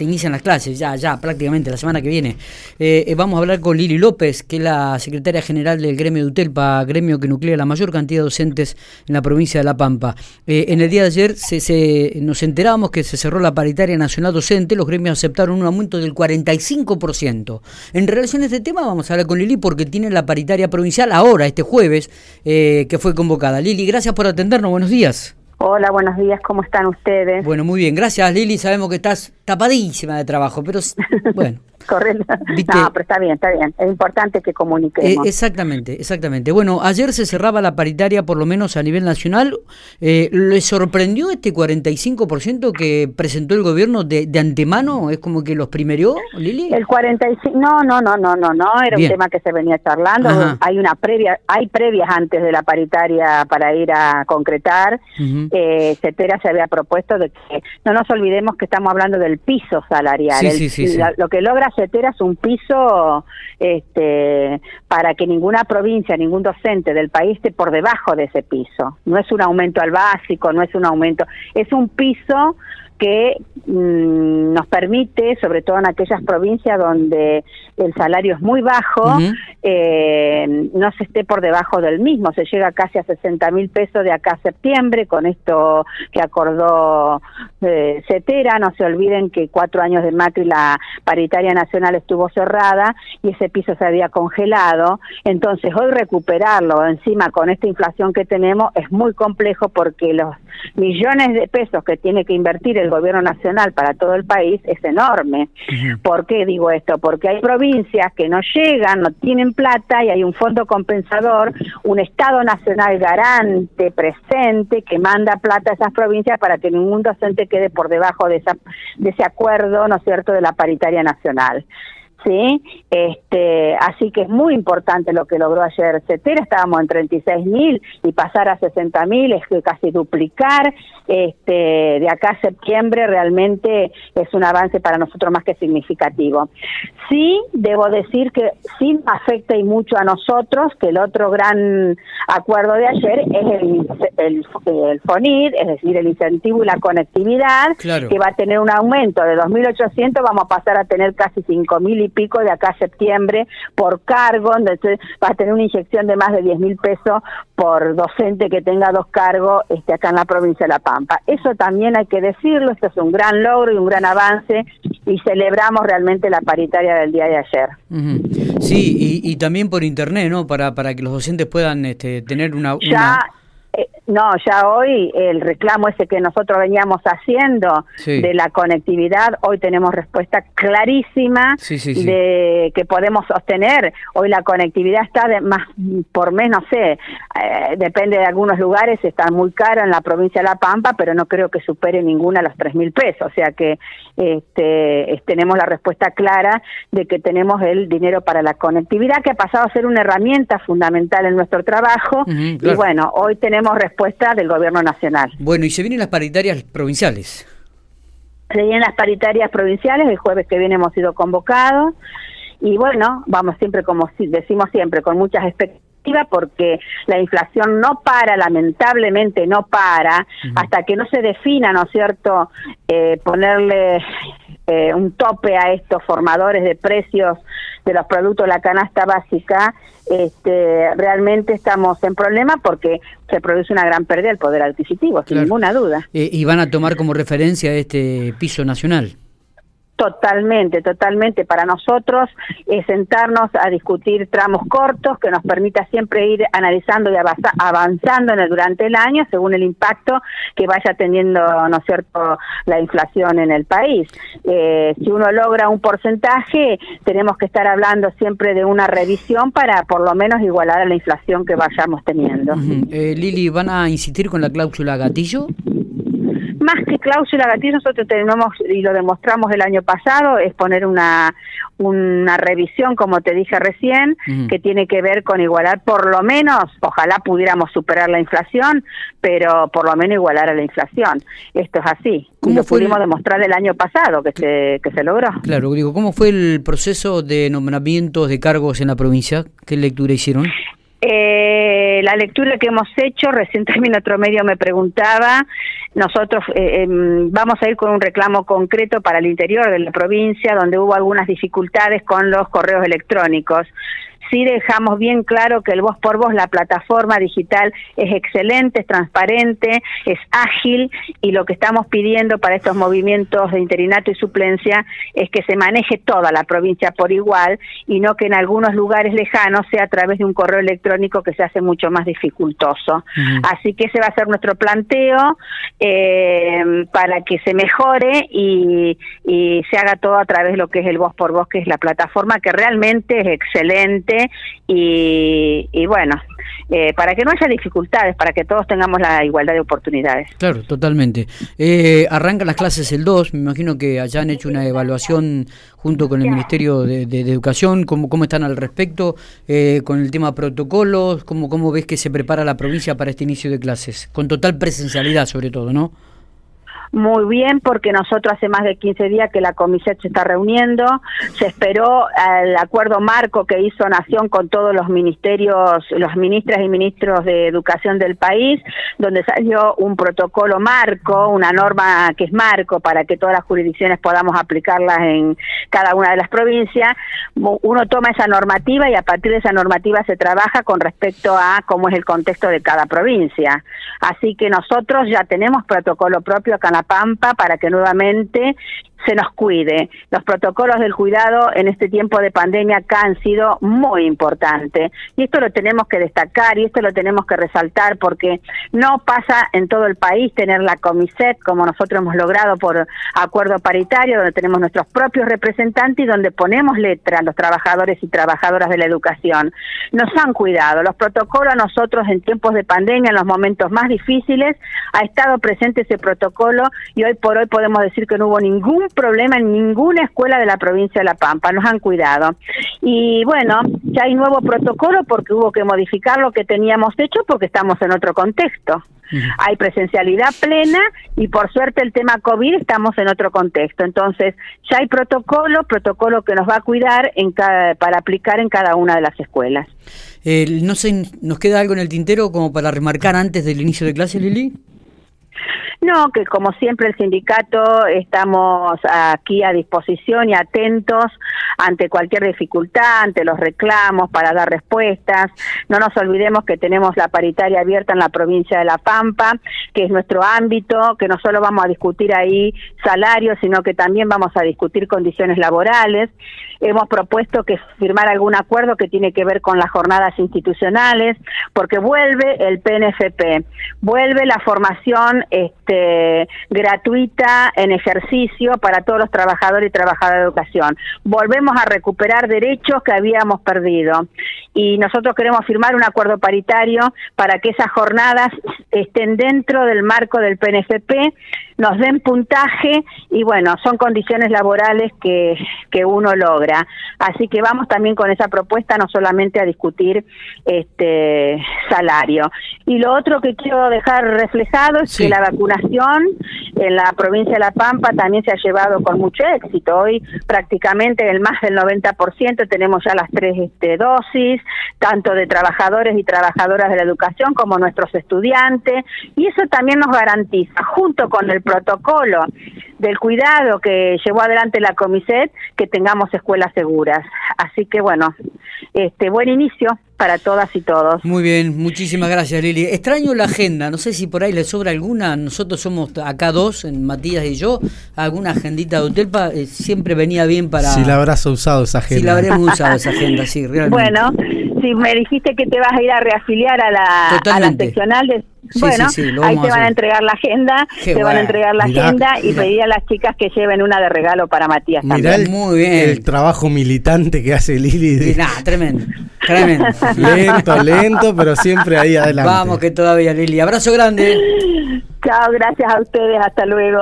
se inician las clases, ya, ya, prácticamente la semana que viene. Eh, eh, vamos a hablar con Lili López, que es la secretaria general del gremio de UTELPA, gremio que nuclea la mayor cantidad de docentes en la provincia de La Pampa. Eh, en el día de ayer se, nos enterábamos que se cerró la paritaria nacional docente, los gremios aceptaron un aumento del 45%. En relación a este tema vamos a hablar con Lili porque tiene la paritaria provincial ahora, este jueves, que fue convocada. Lili, gracias por atendernos, buenos días. Hola, buenos días, ¿cómo están ustedes? Bueno, muy bien, gracias Lili, sabemos que estás tapadísima de trabajo, pero bueno. Correcto. No, pero está bien, está bien. Es importante que comuniquemos. Eh, exactamente, exactamente. Bueno, ayer se cerraba la paritaria, por lo menos a nivel nacional. Eh, ¿Le sorprendió este 45% que presentó el gobierno de, de, antemano? ¿Es como que los primerió, Lili? El 45%, no, no, no, no, no, no. Era un tema que se venía charlando. Hay una previa, hay previas antes de la paritaria para ir a concretar. eh, Cetera se había propuesto de que no nos olvidemos que estamos hablando del piso salarial. Sí, sí, sí, lo que logra es un piso este, para que ninguna provincia, ningún docente del país esté por debajo de ese piso. No es un aumento al básico, no es un aumento, es un piso que mm, nos permite, sobre todo en aquellas provincias donde el salario es muy bajo, eh, no se esté por debajo del mismo. Se llega casi a 60 mil pesos de acá a septiembre con esto que acordó eh, Cetera. No se olviden que cuatro años de Macri la paritaria nacional estuvo cerrada y ese piso se había congelado. Entonces hoy recuperarlo encima con esta inflación que tenemos es muy complejo porque los millones de pesos que tiene que invertir el gobierno nacional para todo el país es enorme. ¿Por qué digo esto? Porque hay provincias que no llegan, no tienen plata y hay un fondo compensador, un Estado nacional garante, presente, que manda plata a esas provincias para que ningún docente quede por debajo de, esa, de ese acuerdo, ¿no es cierto?, de la paritaria nacional. ¿Sí? Este, así que es muy importante lo que logró ayer Cetera, estábamos en 36 mil y pasar a 60 mil es casi duplicar, este, de acá a septiembre realmente es un avance para nosotros más que significativo. Sí, debo decir que sí afecta y mucho a nosotros, que el otro gran acuerdo de ayer es el, el, el FONID, es decir, el incentivo y la conectividad, que va a tener un aumento de 2.800, vamos a pasar a tener casi 5.000 y pico de acá a septiembre por cargo, entonces va a tener una inyección de más de 10 mil pesos por docente que tenga dos cargos este, acá en la provincia de La Pampa. Eso también hay que decirlo, esto es un gran logro y un gran avance y celebramos realmente la paritaria del día de ayer. Sí, y, también por internet, ¿no? Para, para que los docentes puedan este, tener una... Ya, eh, no, ya hoy el reclamo ese que nosotros veníamos haciendo de la conectividad, hoy tenemos respuesta clarísima de que podemos sostener. Hoy la conectividad está de más por menos, no sé, eh, depende de algunos lugares, está muy cara en la provincia de La Pampa, pero no creo que supere ninguna los tres mil pesos. O sea que este, tenemos la respuesta clara de que tenemos el dinero para la conectividad, que ha pasado a ser una herramienta fundamental en nuestro trabajo. Y bueno, hoy tenemos respuesta del gobierno nacional. Bueno, y se vienen las paritarias provinciales. Se vienen las paritarias provinciales, el jueves que viene hemos sido convocados y bueno, vamos siempre como decimos siempre, con muchas expectativas porque la inflación no para, lamentablemente no para, hasta que no se defina, ¿no es cierto?, eh, ponerle eh, un tope a estos formadores de precios de los productos de la canasta básica, este, realmente estamos en problema porque se produce una gran pérdida del poder adquisitivo, sin ninguna duda. Eh, y van a tomar como referencia este piso nacional. Totalmente, totalmente. Para nosotros es sentarnos a discutir tramos cortos que nos permita siempre ir analizando y avanzando en el, durante el año según el impacto que vaya teniendo, ¿no cierto?, la inflación en el país. Eh, si uno logra un porcentaje, tenemos que estar hablando siempre de una revisión para por lo menos igualar a la inflación que vayamos teniendo. Eh, Lili, ¿van a insistir con la cláusula gatillo? Más que cláusula gatillo, nosotros tenemos, y lo demostramos el año pasado, es poner una, una revisión, como te dije recién, que tiene que ver con igualar por lo menos, ojalá pudiéramos superar la inflación, pero por lo menos igualar a la inflación. Esto es así. Lo pudimos demostrar el año pasado que se, que se logró. Claro, digo, ¿cómo fue el proceso de nombramientos de cargos en la provincia? ¿Qué lectura hicieron? Eh, la lectura que hemos hecho, recién también otro medio me preguntaba, nosotros eh, em, vamos a ir con un reclamo concreto para el interior de la provincia, donde hubo algunas dificultades con los correos electrónicos sí dejamos bien claro que el voz por voz, la plataforma digital es excelente, es transparente, es ágil y lo que estamos pidiendo para estos movimientos de interinato y suplencia es que se maneje toda la provincia por igual y no que en algunos lugares lejanos sea a través de un correo electrónico que se hace mucho más dificultoso. Así que ese va a ser nuestro planteo eh, para que se mejore y, y se haga todo a través de lo que es el voz por voz, que es la plataforma que realmente es excelente y, bueno, eh, para que no haya dificultades, para que todos tengamos la igualdad de oportunidades. Claro, totalmente. Eh, arrancan las clases el 2, me imagino que allá han hecho una evaluación junto con el Ministerio de, Educación, ¿cómo, cómo están al respecto eh, con el tema protocolos, cómo, cómo ves que se prepara la provincia para este inicio de clases, con total presencialidad sobre todo, ¿no? Muy bien porque nosotros hace más de 15 días que la comisión se está reuniendo, se esperó el acuerdo marco que hizo Nación con todos los ministerios, los ministras y ministros de educación del país, donde salió un protocolo marco, una norma que es marco para que todas las jurisdicciones podamos aplicarlas en cada una de las provincias. Uno toma esa normativa y a partir de esa normativa se trabaja con respecto a cómo es el contexto de cada provincia. Así que nosotros ya tenemos protocolo propio acá Pampa para que nuevamente se nos cuide. Los protocolos del cuidado en este tiempo de pandemia acá han sido muy importantes y esto lo tenemos que destacar y esto lo tenemos que resaltar porque no pasa en todo el país tener la Comiset como nosotros hemos logrado por acuerdo paritario donde tenemos nuestros propios representantes y donde ponemos letra a los trabajadores y trabajadoras de la educación. Nos han cuidado. Los protocolos a nosotros en tiempos de pandemia, en los momentos más difíciles, ha estado presente ese protocolo y hoy por hoy podemos decir que no hubo ningún problema en ninguna escuela de la provincia de La Pampa, nos han cuidado. Y bueno, ya hay nuevo protocolo porque hubo que modificar lo que teníamos hecho porque estamos en otro contexto. Hay presencialidad plena y por suerte el tema COVID estamos en otro contexto. Entonces, ya hay protocolo, protocolo que nos va a cuidar en cada, para aplicar en cada una de las escuelas. Eh, no sé, ¿nos queda algo en el tintero como para remarcar antes del inicio de clase, Lili? No, que como siempre el sindicato estamos aquí a disposición y atentos ante cualquier dificultad, ante los reclamos para dar respuestas. No nos olvidemos que tenemos la paritaria abierta en la provincia de La Pampa, que es nuestro ámbito, que no solo vamos a discutir ahí salarios, sino que también vamos a discutir condiciones laborales. Hemos propuesto que firmar algún acuerdo que tiene que ver con las jornadas institucionales, porque vuelve el PNFP, vuelve la formación este, gratuita en ejercicio para todos los trabajadores y trabajadoras de educación. Volvemos a recuperar derechos que habíamos perdido y nosotros queremos firmar un acuerdo paritario para que esas jornadas estén dentro del marco del PNFP, nos den puntaje y bueno, son condiciones laborales que, que uno logra. Así que vamos también con esa propuesta, no solamente a discutir este salario. Y lo otro que quiero dejar reflejado es que la vacunación en la provincia de La Pampa también se ha llevado con mucho éxito. Hoy prácticamente el más del 90% tenemos ya las tres este, dosis, tanto de trabajadores y trabajadoras de la educación como nuestros estudiantes, y eso también nos garantiza, junto con el protocolo del cuidado que llevó adelante la Comiset, que tengamos escuelas seguras. Así que bueno, este buen inicio para todas y todos. Muy bien, muchísimas gracias Lili. Extraño la agenda, no sé si por ahí le sobra alguna, nosotros somos acá dos, Matías y yo, alguna agendita de Hotelpa, eh, siempre venía bien para... Si la habrás usado esa agenda. Si la habremos usado esa agenda, sí, realmente. Bueno, si me dijiste que te vas a ir a reafiliar a la, a la seccional de bueno, ahí te van a, entregar la agenda, te van a entregar la agenda y pedir a las chicas que lleven una de regalo para Matías Mirá El, muy bien. el trabajo militante que hace Lili. tremendo, tremendo. lento, lento, pero siempre ahí adelante. Vamos que todavía Lili. Abrazo grande. Chao, gracias a ustedes, hasta luego.